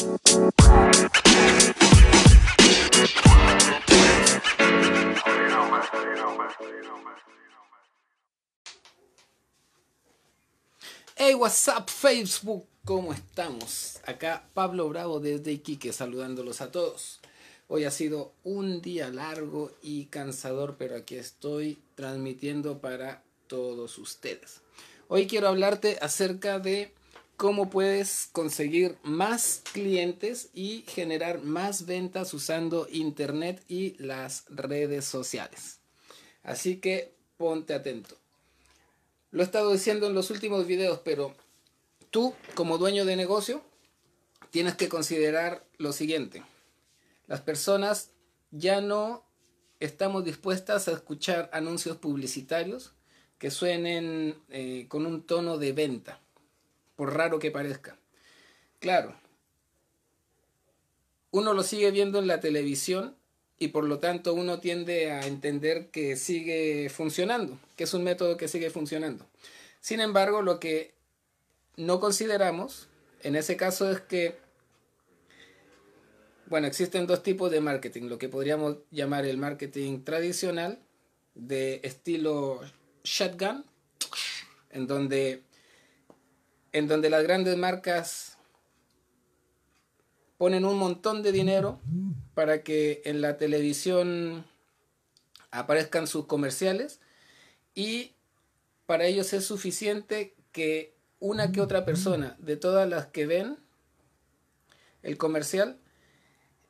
Hey, what's up Facebook? ¿Cómo estamos? Acá Pablo Bravo desde Iquique saludándolos a todos. Hoy ha sido un día largo y cansador, pero aquí estoy transmitiendo para todos ustedes. Hoy quiero hablarte acerca de cómo puedes conseguir más clientes y generar más ventas usando Internet y las redes sociales. Así que ponte atento. Lo he estado diciendo en los últimos videos, pero tú como dueño de negocio tienes que considerar lo siguiente. Las personas ya no estamos dispuestas a escuchar anuncios publicitarios que suenen eh, con un tono de venta, por raro que parezca. Claro, uno lo sigue viendo en la televisión y por lo tanto uno tiende a entender que sigue funcionando, que es un método que sigue funcionando. Sin embargo, lo que no consideramos en ese caso es que, bueno, existen dos tipos de marketing, lo que podríamos llamar el marketing tradicional de estilo shotgun, en donde, en donde las grandes marcas ponen un montón de dinero para que en la televisión aparezcan sus comerciales y para ellos es suficiente que una que otra persona de todas las que ven el comercial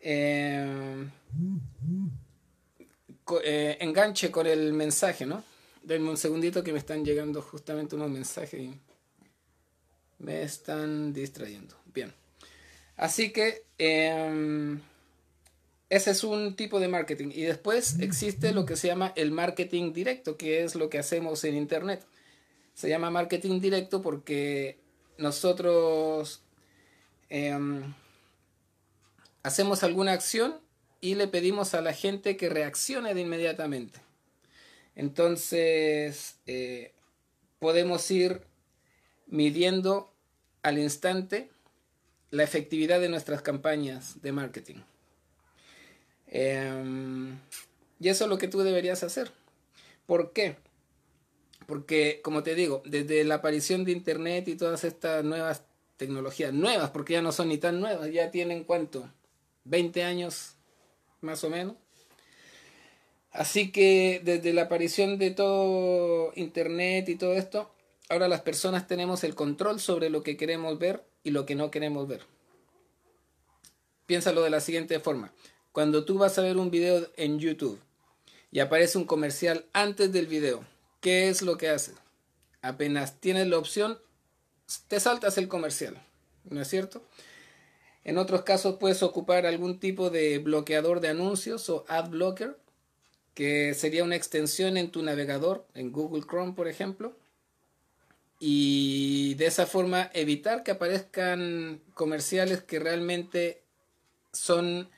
eh, eh, enganche con el mensaje, ¿no? Denme un segundito que me están llegando justamente unos mensajes y me están distrayendo. Bien. Así que em, ese es un tipo de marketing. Y después existe lo que se llama el marketing directo, que es lo que hacemos en Internet. Se llama marketing directo porque nosotros em, hacemos alguna acción y le pedimos a la gente que reaccione de inmediatamente. Entonces, eh, podemos ir midiendo al instante la efectividad de nuestras campañas de marketing. Em, y eso es lo que tú deberías hacer. ¿Por qué? Porque, como te digo, desde la aparición de Internet y todas estas nuevas tecnologías, nuevas, porque ya no son ni tan nuevas, ya tienen cuánto, 20 años más o menos. Así que desde la aparición de todo Internet y todo esto, ahora las personas tenemos el control sobre lo que queremos ver y lo que no queremos ver. Piénsalo de la siguiente forma. Cuando tú vas a ver un video en YouTube y aparece un comercial antes del video, ¿qué es lo que hace? Apenas tienes la opción, te saltas el comercial, ¿no es cierto? En otros casos puedes ocupar algún tipo de bloqueador de anuncios o ad blocker, que sería una extensión en tu navegador, en Google Chrome por ejemplo, y de esa forma evitar que aparezcan comerciales que realmente son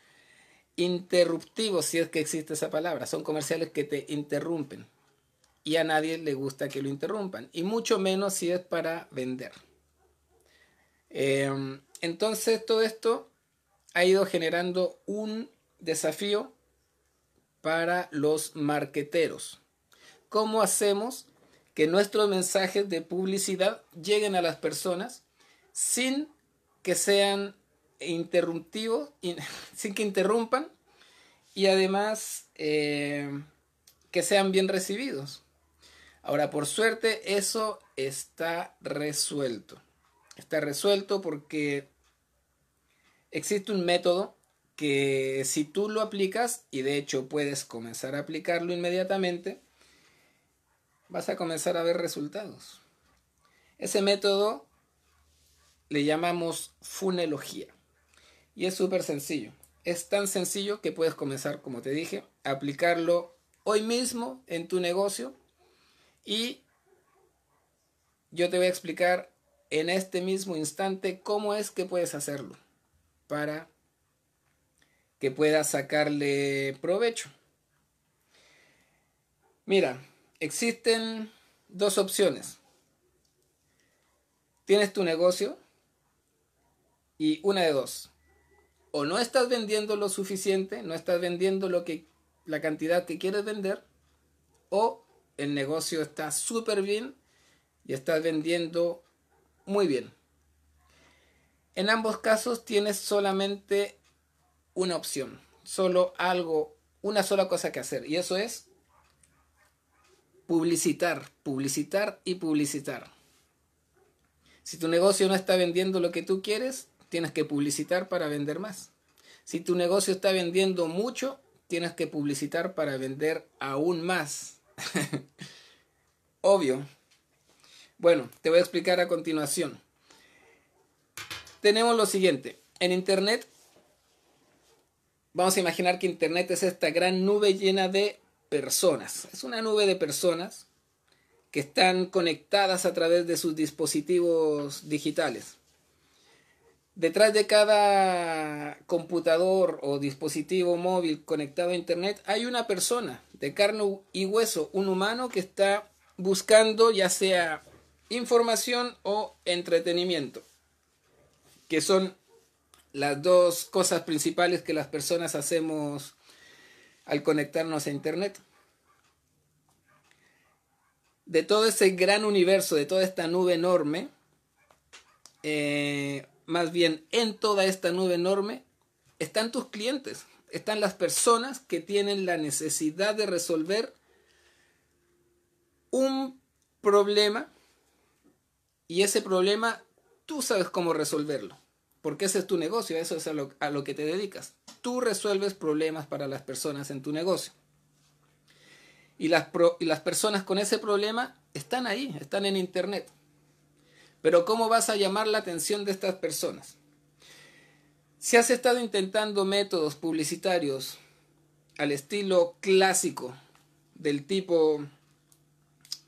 interruptivos, si es que existe esa palabra. Son comerciales que te interrumpen y a nadie le gusta que lo interrumpan, y mucho menos si es para vender. Em, entonces todo esto ha ido generando un desafío para los marqueteros. ¿Cómo hacemos que nuestros mensajes de publicidad lleguen a las personas sin que sean interruptivos, sin que interrumpan y además eh, que sean bien recibidos. Ahora, por suerte, eso está resuelto. Está resuelto porque existe un método que si tú lo aplicas, y de hecho puedes comenzar a aplicarlo inmediatamente, vas a comenzar a ver resultados. Ese método le llamamos funelogía. Y es súper sencillo. Es tan sencillo que puedes comenzar, como te dije, a aplicarlo hoy mismo en tu negocio. Y yo te voy a explicar en este mismo instante cómo es que puedes hacerlo para que puedas sacarle provecho. Mira, existen dos opciones. Tienes tu negocio y una de dos. o no estás vendiendo lo suficiente, no estás vendiendo lo que la cantidad que quieres vender, o el negocio está súper bien y estás vendiendo muy bien. En ambos casos tienes solamente una opción, solo algo, una sola cosa que hacer, y eso es publicitar, publicitar y publicitar. Si tu negocio no está vendiendo lo que tú quieres, tienes que publicitar para vender más. Si tu negocio está vendiendo mucho, tienes que publicitar para vender aún más. Obvio. Bueno, te voy a explicar a continuación. Tenemos lo siguiente. En Internet, vamos a imaginar que Internet es esta gran nube llena de personas. Es una nube de personas que están conectadas a través de sus dispositivos digitales. Detrás de cada computador o dispositivo móvil conectado a Internet hay una persona de carne y hueso, un humano que está buscando ya sea información o entretenimiento, que son las dos cosas principales que las personas hacemos al conectarnos a Internet. De todo ese gran universo, de toda esta nube enorme, eh, más bien en toda esta nube enorme, están tus clientes, están las personas que tienen la necesidad de resolver un problema y ese problema tú sabes cómo resolverlo, porque ese es tu negocio, eso es a lo, que te dedicas. Tú resuelves problemas para las personas en tu negocio. Y las, y las personas con ese problema están ahí, están en Internet. Pero ¿cómo vas a llamar la atención de estas personas? Si has estado intentando métodos publicitarios al estilo clásico, del tipo,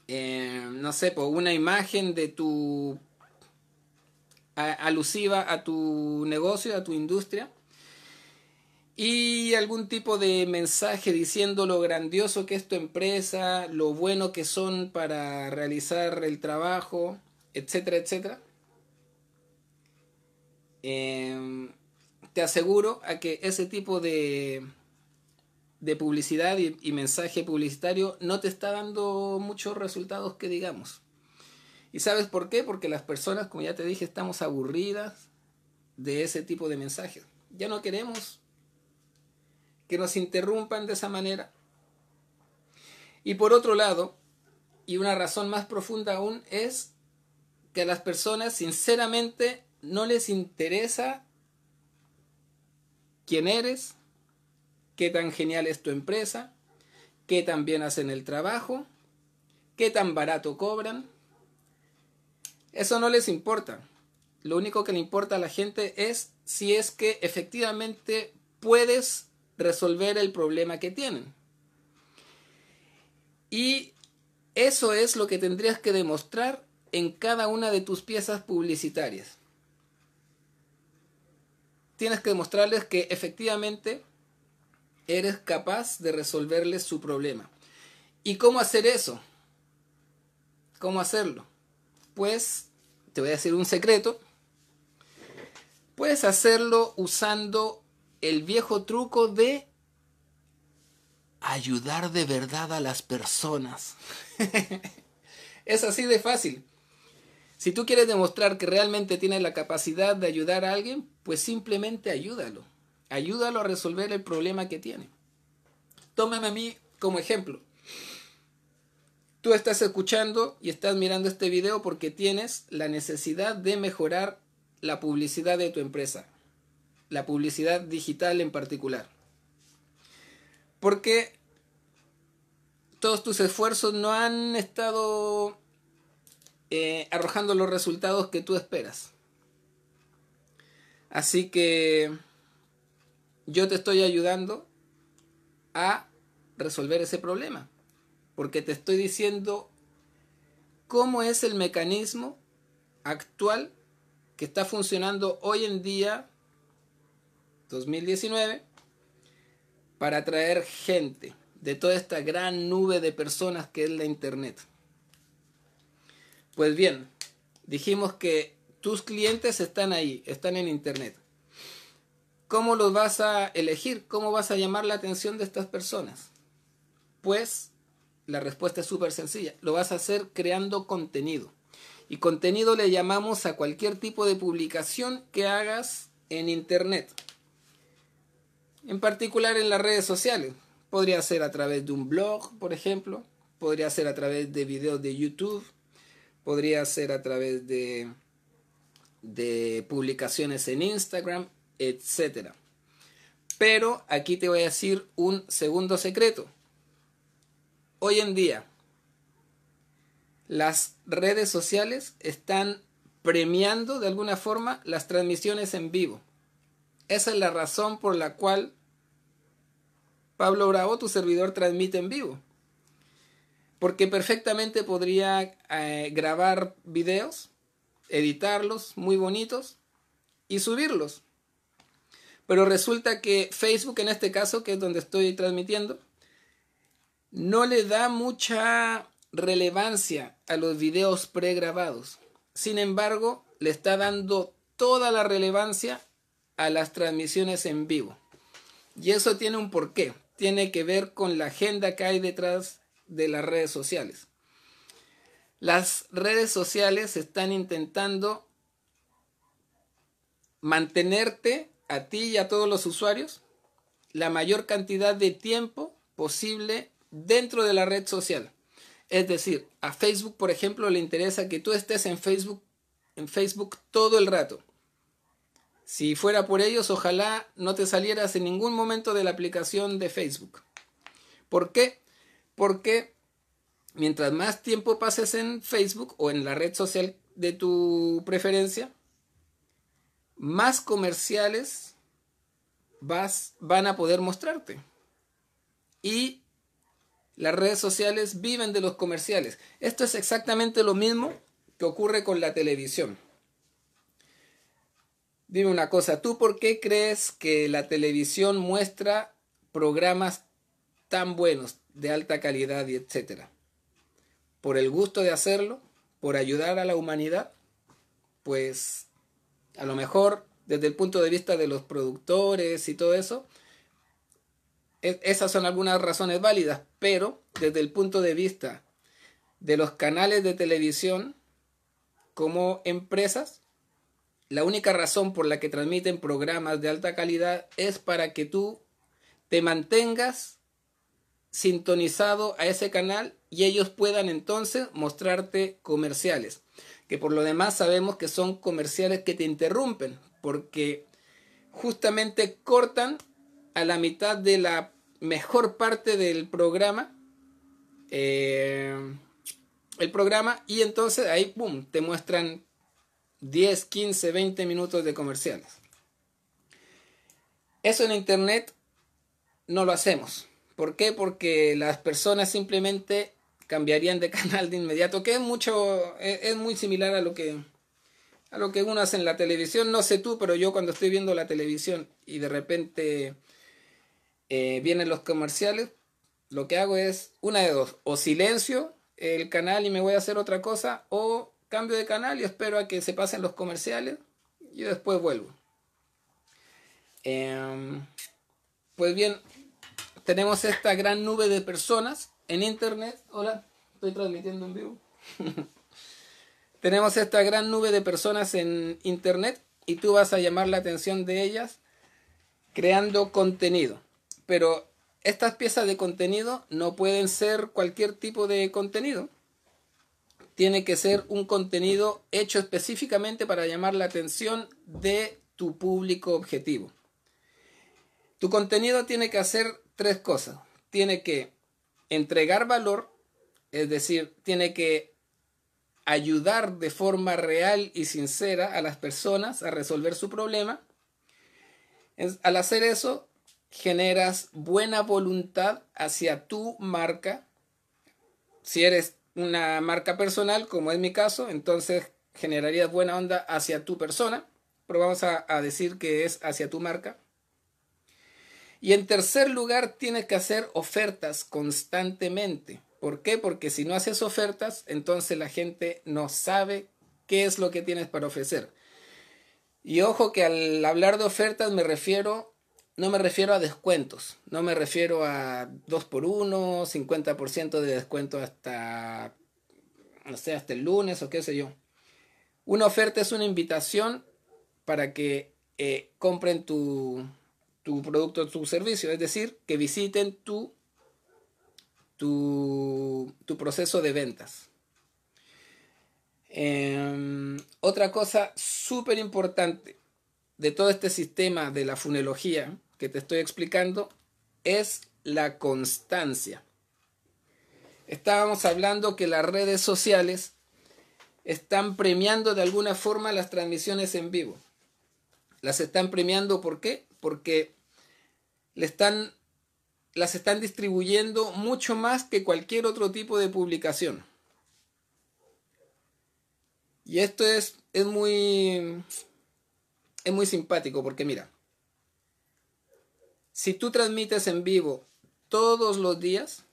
eh, no sé, una imagen de tu alusiva a tu negocio, a tu industria, y algún tipo de mensaje diciendo lo grandioso que es tu empresa, lo bueno que son para realizar el trabajo, etcétera, etcétera. Em, te aseguro a que ese tipo de, de publicidad y, y, mensaje publicitario no te está dando muchos resultados que digamos. ¿Y sabes por qué? Porque las personas, como ya te dije, estamos aburridas de ese tipo de mensajes. Ya no queremos que nos interrumpan de esa manera. Y por otro lado, y una razón más profunda aún, es que a las personas sinceramente no les interesa quién eres, qué tan genial es tu empresa, qué tan bien hacen el trabajo, qué tan barato cobran. Eso no les importa. Lo único que le importa a la gente es si es que efectivamente puedes resolver el problema que tienen. Y eso es lo que tendrías que demostrar en cada una de tus piezas publicitarias. Tienes que demostrarles que efectivamente eres capaz de resolverles su problema. ¿Y cómo hacer eso? ¿Cómo hacerlo? Pues te voy a decir un secreto. Puedes hacerlo usando el viejo truco de ayudar de verdad a las personas. es así de fácil. Si tú quieres demostrar que realmente tienes la capacidad de ayudar a alguien, pues simplemente ayúdalo. Ayúdalo a resolver el problema que tiene. Tómame a mí como ejemplo. Tú estás escuchando y estás mirando este video porque tienes la necesidad de mejorar la publicidad de tu empresa. La publicidad digital en particular. Porque todos tus esfuerzos no han estado eh, arrojando los resultados que tú esperas. Así que yo te estoy ayudando a resolver ese problema, porque te estoy diciendo cómo es el mecanismo actual que está funcionando hoy en día, 2019, para atraer gente de toda esta gran nube de personas que es la Internet. Pues bien, dijimos que tus clientes están ahí, están en Internet. ¿Cómo los vas a elegir? ¿Cómo vas a llamar la atención de estas personas? Pues la respuesta es súper sencilla. Lo vas a hacer creando contenido. Y contenido le llamamos a cualquier tipo de publicación que hagas en Internet. En particular en las redes sociales. Podría ser a través de un blog, por ejemplo. Podría ser a través de videos de YouTube. Podría ser a través de, de publicaciones en Instagram, etc. Pero aquí te voy a decir un segundo secreto. Hoy en día, las redes sociales están premiando de alguna forma las transmisiones en vivo. Esa es la razón por la cual Pablo Bravo, tu servidor, transmite en vivo. Porque perfectamente podría eh, grabar videos, editarlos muy bonitos y subirlos. Pero resulta que Facebook, en este caso, que es donde estoy transmitiendo, no le da mucha relevancia a los videos pregrabados. Sin embargo, le está dando toda la relevancia a las transmisiones en vivo. Y eso tiene un porqué. Tiene que ver con la agenda que hay detrás de las redes sociales. Las redes sociales están intentando mantenerte a ti y a todos los usuarios la mayor cantidad de tiempo posible dentro de la red social. Es decir, a Facebook, por ejemplo, le interesa que tú estés en Facebook, en Facebook todo el rato. Si fuera por ellos, ojalá no te salieras en ningún momento de la aplicación de Facebook. ¿Por qué? Porque mientras más tiempo pases en Facebook o en la red social de tu preferencia, más comerciales vas, van a poder mostrarte. Y las redes sociales viven de los comerciales. Esto es exactamente lo mismo que ocurre con la televisión. Dime una cosa, ¿tú por qué crees que la televisión muestra programas tan buenos, de alta calidad y etcétera? ¿Por el gusto de hacerlo? ¿Por ayudar a la humanidad? Pues a lo mejor desde el punto de vista de los productores y todo eso, e, esas son algunas razones válidas, pero desde el punto de vista de los canales de televisión como empresas, la única razón por la que transmiten programas de alta calidad es para que tú te mantengas sintonizado a ese canal y ellos puedan entonces mostrarte comerciales, que por lo demás sabemos que son comerciales que te interrumpen, porque justamente cortan a la mitad de la mejor parte del programa. Eh, el programa y entonces ahí, boom, te muestran 10, 15, 20 minutos de comerciales. Eso en Internet no lo hacemos. ¿Por qué? Porque las personas simplemente cambiarían de canal de inmediato, que es mucho, es, muy similar a lo que a lo que uno hace en la televisión. No sé tú, pero yo cuando estoy viendo la televisión y de repente eh, vienen los comerciales, lo que hago es una de dos, o silencio el canal y me voy a hacer otra cosa, o cambio de canal y espero a que se pasen los comerciales y después vuelvo. Em, pues bien, tenemos esta gran nube de personas en internet. Hola, estoy transmitiendo en vivo. tenemos esta gran nube de personas en internet y tú vas a llamar la atención de ellas creando contenido pero estas piezas de contenido no pueden ser cualquier tipo de contenido. Tiene que ser un contenido hecho específicamente para llamar la atención de tu público objetivo. Tu contenido tiene que hacer tres cosas. Tiene que entregar valor, es decir, tiene que ayudar de forma real y sincera a las personas a resolver su problema. Al hacer eso, generas buena voluntad hacia tu marca. Si eres una marca personal, como es mi caso, entonces generarías buena onda hacia tu persona, pero vamos a, decir que es hacia tu marca. Y en tercer lugar, tienes que hacer ofertas constantemente. ¿Por qué? Porque si no haces ofertas, entonces la gente no sabe qué es lo que tienes para ofrecer. Y ojo que al hablar de ofertas me refiero, no me refiero a descuentos, no me refiero a 2 por 1 50% de descuento hasta, no sé, hasta el lunes o qué sé yo. Una oferta es una invitación para que eh, compren tu, tu producto tu servicio, es decir, que visiten tu, tu, tu proceso de ventas. Em, otra cosa súper importante de todo este sistema de la funología que te estoy explicando es la constancia. Estábamos hablando que las redes sociales están premiando de alguna forma las transmisiones en vivo. Las están premiando ¿por qué? Porque le están, las están distribuyendo mucho más que cualquier otro tipo de publicación. Y esto es, es muy. Es muy simpático porque mira. Si tú transmites en vivo todos los días,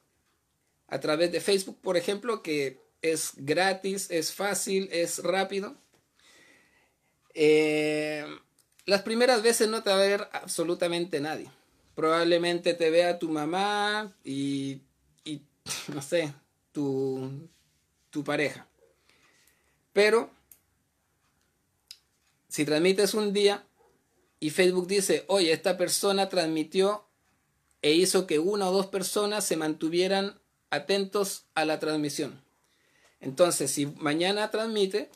a través de Facebook, por ejemplo, que es gratis, es fácil, es rápido. Eh, las primeras veces no te va a ver absolutamente nadie. Probablemente te vea tu mamá y, y no sé, tu, tu pareja. Pero si transmites un día y Facebook dice, oye, esta persona transmitió e hizo que una o dos personas se mantuvieran atentos a la transmisión. Entonces, si mañana transmite,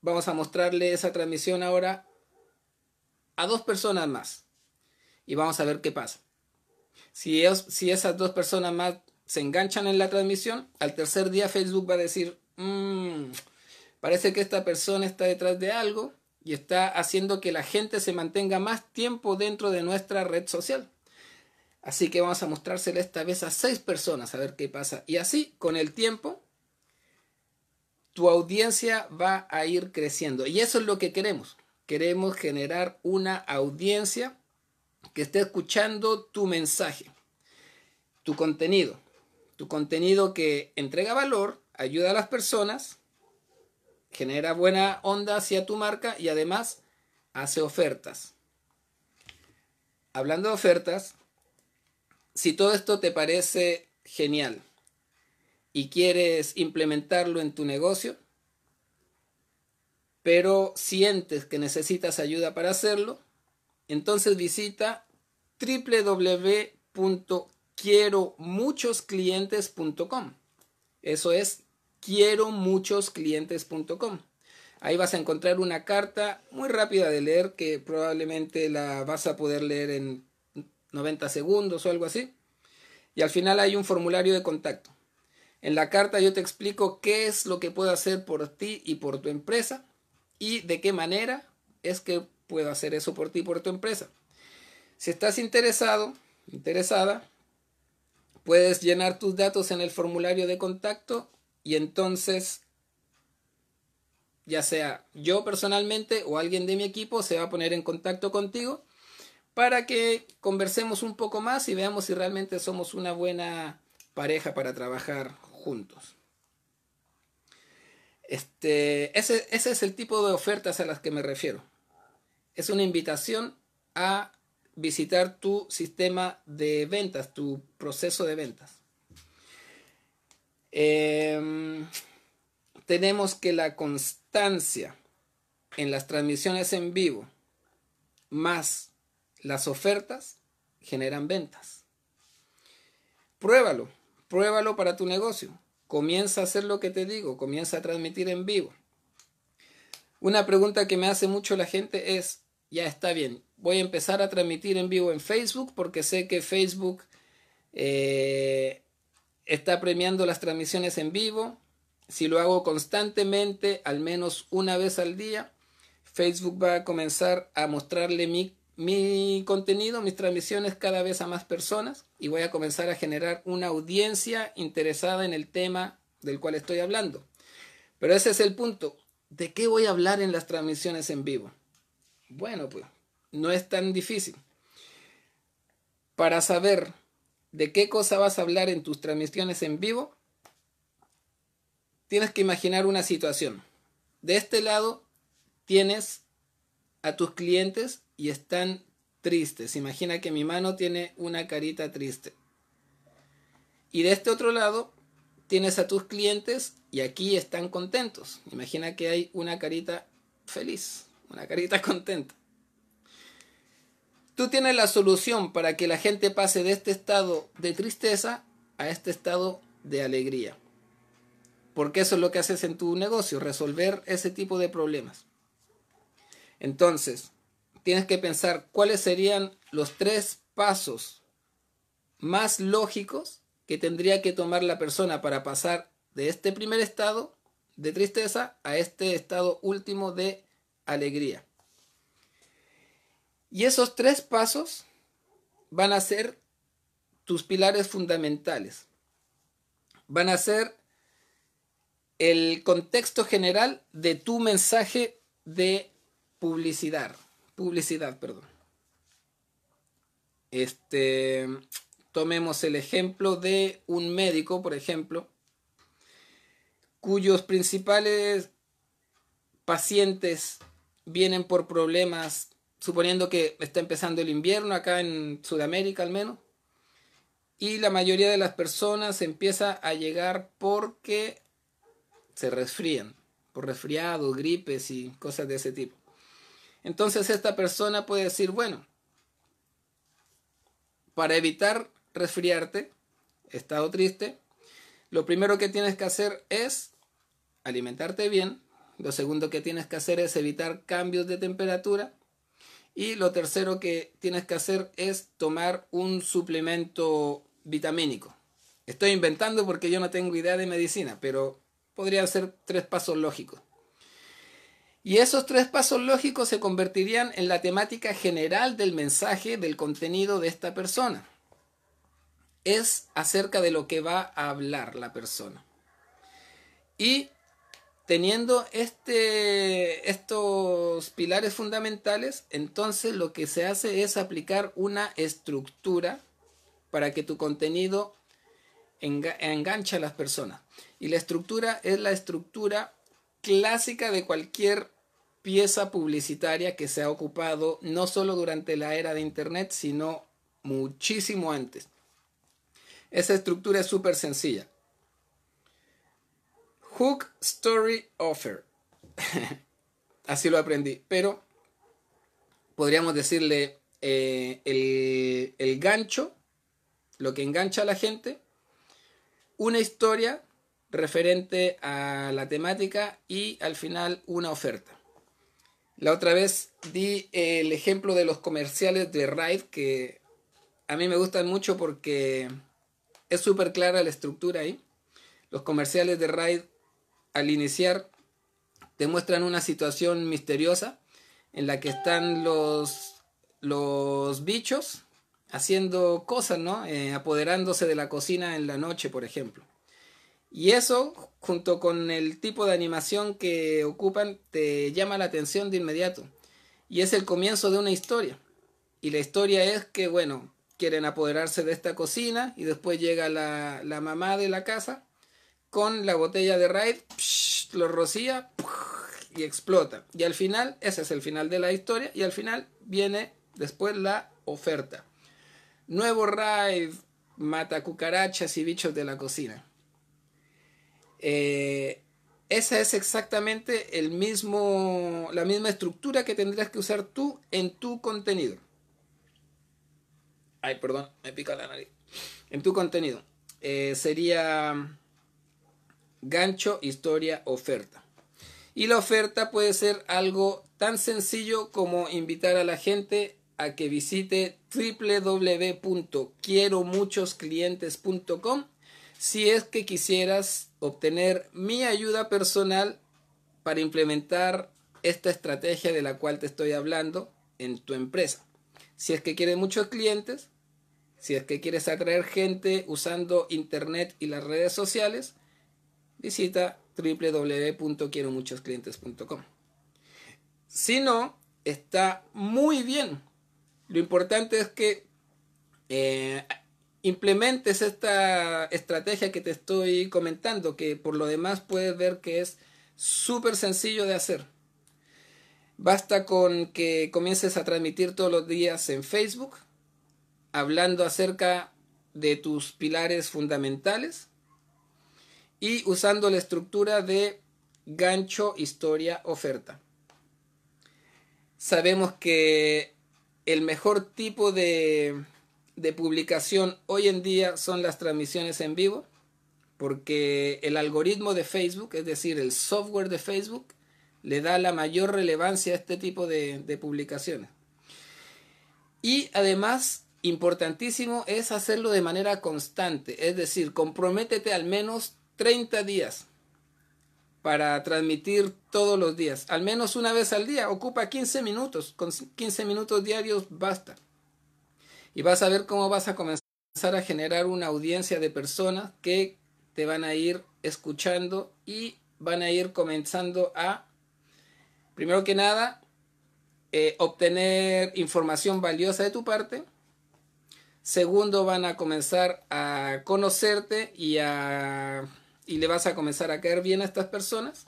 vamos a mostrarle esa transmisión ahora a dos personas más. Y vamos a ver qué pasa. Si, si esas dos personas más se enganchan en la transmisión, al tercer día Facebook va a decir, mmm, Parece que esta persona está detrás de algo y está haciendo que la gente se mantenga más tiempo dentro de nuestra red social. Así que vamos a mostrársela esta vez a seis personas a ver qué pasa. Y así, con el tiempo, tu audiencia va a ir creciendo. Y eso es lo que queremos. Queremos generar una audiencia que esté escuchando tu mensaje, tu contenido. Tu contenido que entrega valor, ayuda a las personas genera buena onda hacia tu marca y además hace ofertas. Hablando de ofertas, si todo esto te parece genial y quieres implementarlo en tu negocio, pero sientes que necesitas ayuda para hacerlo, entonces visita www.quieromuchosclientes.com. Eso es quiero muchos clientes.com. Ahí vas a encontrar una carta muy rápida de leer que probablemente la vas a poder leer en 90 segundos o algo así. Y al final hay un formulario de contacto. En la carta yo te explico qué es lo que puedo hacer por ti y por tu empresa y de qué manera es que puedo hacer eso por ti y por tu empresa. Si estás interesado, interesada, puedes llenar tus datos en el formulario de contacto y entonces, ya sea yo personalmente o alguien de mi equipo se va a poner en contacto contigo para que conversemos un poco más y veamos si realmente somos una buena pareja para trabajar juntos. Este, ese, ese es el tipo de ofertas a las que me refiero. Es una invitación a visitar tu sistema de ventas, tu proceso de ventas. Em, tenemos que la constancia en las transmisiones en vivo más las ofertas generan ventas. Pruébalo, pruébalo para tu negocio. Comienza a hacer lo que te digo, comienza a transmitir en vivo. Una pregunta que me hace mucho la gente es, ya está bien, voy a empezar a transmitir en vivo en Facebook porque sé que Facebook eh, está premiando las transmisiones en vivo. Si lo hago constantemente, al menos una vez al día, Facebook va a comenzar a mostrarle mi, mi contenido, mis transmisiones cada vez a más personas y voy a comenzar a generar una audiencia interesada en el tema del cual estoy hablando. Pero ese es el punto. ¿De qué voy a hablar en las transmisiones en vivo? Bueno, pues no es tan difícil. Para saber de qué cosa vas a hablar en tus transmisiones en vivo, tienes que imaginar una situación. De este lado tienes a tus clientes y están tristes. Imagina que mi mano tiene una carita triste. Y de este otro lado tienes a tus clientes y aquí están contentos. Imagina que hay una carita feliz, una carita contenta. Tú tienes la solución para que la gente pase de este estado de tristeza a este estado de alegría. Porque eso es lo que haces en tu negocio, resolver ese tipo de problemas. Entonces, tienes que pensar cuáles serían los tres pasos más lógicos que tendría que tomar la persona para pasar de este primer estado de tristeza a este estado último de alegría. Y esos tres pasos van a ser tus pilares fundamentales. Van a ser el contexto general de tu mensaje de publicidad. Publicidad, perdón. Este, tomemos el ejemplo de un médico, por ejemplo, cuyos principales pacientes vienen por problemas, suponiendo que está empezando el invierno acá en Sudamérica al menos, y la mayoría de las personas empieza a llegar porque se resfrían, por resfriados, gripes y cosas de ese tipo. Entonces esta persona puede decir, bueno, para evitar resfriarte, estado triste, lo primero que tienes que hacer es alimentarte bien, lo segundo que tienes que hacer es evitar cambios de temperatura y lo tercero que tienes que hacer es tomar un suplemento vitamínico. Estoy inventando porque yo no tengo idea de medicina, pero podrían ser tres pasos lógicos. Y esos tres pasos lógicos se convertirían en la temática general del mensaje, del contenido de esta persona. Es acerca de lo que va a hablar la persona. Y teniendo este, estos pilares fundamentales, entonces lo que se hace es aplicar una estructura para que tu contenido enganche a las personas. Y la estructura es la estructura clásica de cualquier pieza publicitaria que se ha ocupado no solo durante la era de Internet, sino muchísimo antes. Esa estructura es súper sencilla. Hook, story, offer. Así lo aprendí. Pero podríamos decirle eh, el, el gancho, lo que engancha a la gente, una historia referente a la temática y al final una oferta. La otra vez di el ejemplo de los comerciales de Ride que a mí me gustan mucho porque es súper clara la estructura ahí. Los comerciales de Ride al iniciar te muestran una situación misteriosa en la que están los, los bichos haciendo cosas, ¿no? Eh, apoderándose de la cocina en la noche, por ejemplo. Y eso, junto con el tipo de animación que ocupan, te llama la atención de inmediato. Y es el comienzo de una historia. Y la historia es que, bueno, quieren apoderarse de esta cocina y después llega la, la mamá de la casa con la botella de Raid, lo rocía y explota. Y al final, ese es el final de la historia, y al final viene después la oferta. Nuevo Raid mata cucarachas y bichos de la cocina. Eh, esa es exactamente el mismo, la misma estructura que tendrías que usar tú en tu contenido. Ay, perdón, me pica la nariz. En tu contenido. Eh, sería gancho, historia, oferta. Y la oferta puede ser algo tan sencillo como invitar a la gente a que visite www.quieromuchosclientes.com si es que quisieras obtener mi ayuda personal para implementar esta estrategia de la cual te estoy hablando en tu empresa. Si es que quieres muchos clientes, si es que quieres atraer gente usando internet y las redes sociales, visita www.quieromuchosclientes.com. Si no, está muy bien. Lo importante es que eh, implementes esta estrategia que te estoy comentando, que por lo demás puedes ver que es súper sencillo de hacer. Basta con que comiences a transmitir todos los días en Facebook, hablando acerca de tus pilares fundamentales y usando la estructura de gancho, historia, oferta. Sabemos que el mejor tipo de, de publicación hoy en día son las transmisiones en vivo, porque el algoritmo de Facebook, es decir, el software de Facebook, le da la mayor relevancia a este tipo de, de publicaciones. Y además, importantísimo es hacerlo de manera constante, es decir, comprométete al menos 30 días para transmitir todos los días, al menos una vez al día, ocupa 15 minutos, con 15 minutos diarios basta. Y vas a ver cómo vas a comenzar a generar una audiencia de personas que te van a ir escuchando y van a ir comenzando a, primero que nada, eh, obtener información valiosa de tu parte. Segundo, van a comenzar a conocerte y a y le vas a comenzar a caer bien a estas personas.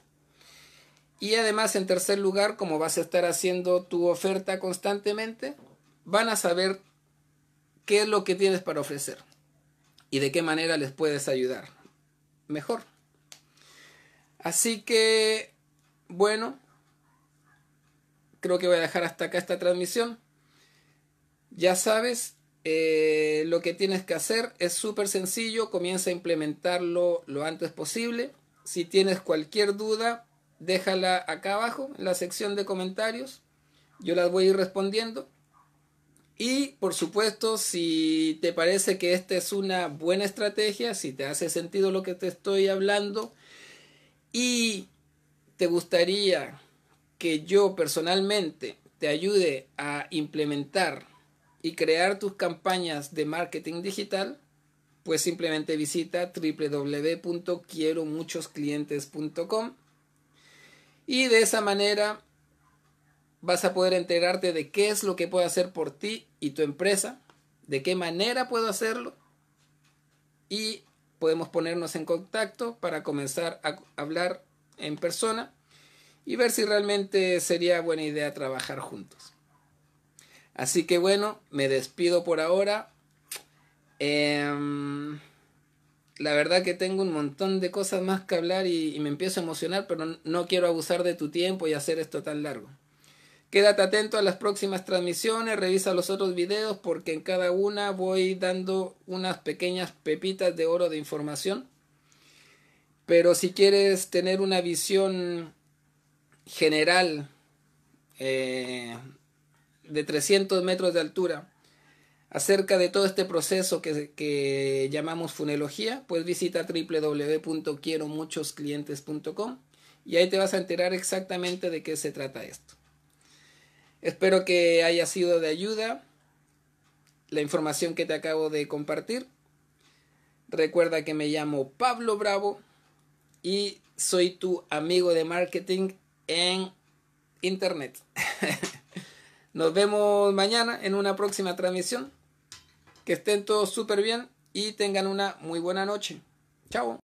Y además, en tercer lugar, como vas a estar haciendo tu oferta constantemente, van a saber qué es lo que tienes para ofrecer y de qué manera les puedes ayudar mejor. Así que, bueno, creo que voy a dejar hasta acá esta transmisión. Ya sabes, eh, lo que tienes que hacer es súper sencillo, comienza a implementarlo lo antes posible. Si tienes cualquier duda, déjala acá abajo en la sección de comentarios. Yo las voy a ir respondiendo. Y por supuesto, si te parece que esta es una buena estrategia, si te hace sentido lo que te estoy hablando y te gustaría que yo personalmente te ayude a implementar y crear tus campañas de marketing digital, pues simplemente visita www.quieromuchosclientes.com y de esa manera vas a poder enterarte de qué es lo que puedo hacer por ti y tu empresa, de qué manera puedo hacerlo y podemos ponernos en contacto para comenzar a hablar en persona y ver si realmente sería buena idea trabajar juntos. Así que bueno, me despido por ahora. Em, la verdad que tengo un montón de cosas más que hablar y, me empiezo a emocionar, pero no quiero abusar de tu tiempo y hacer esto tan largo. Quédate atento a las próximas transmisiones, revisa los otros videos porque en cada una voy dando unas pequeñas pepitas de oro de información. Pero si quieres tener una visión general eh, de 300 metros de altura acerca de todo este proceso que, que llamamos funología, pues visita www.quieromuchosclientes.com y ahí te vas a enterar exactamente de qué se trata esto. Espero que haya sido de ayuda la información que te acabo de compartir. Recuerda que me llamo Pablo Bravo y soy tu amigo de marketing en Internet. Nos vemos mañana en una próxima transmisión. Que estén todos súper bien y tengan una muy buena noche. Chao.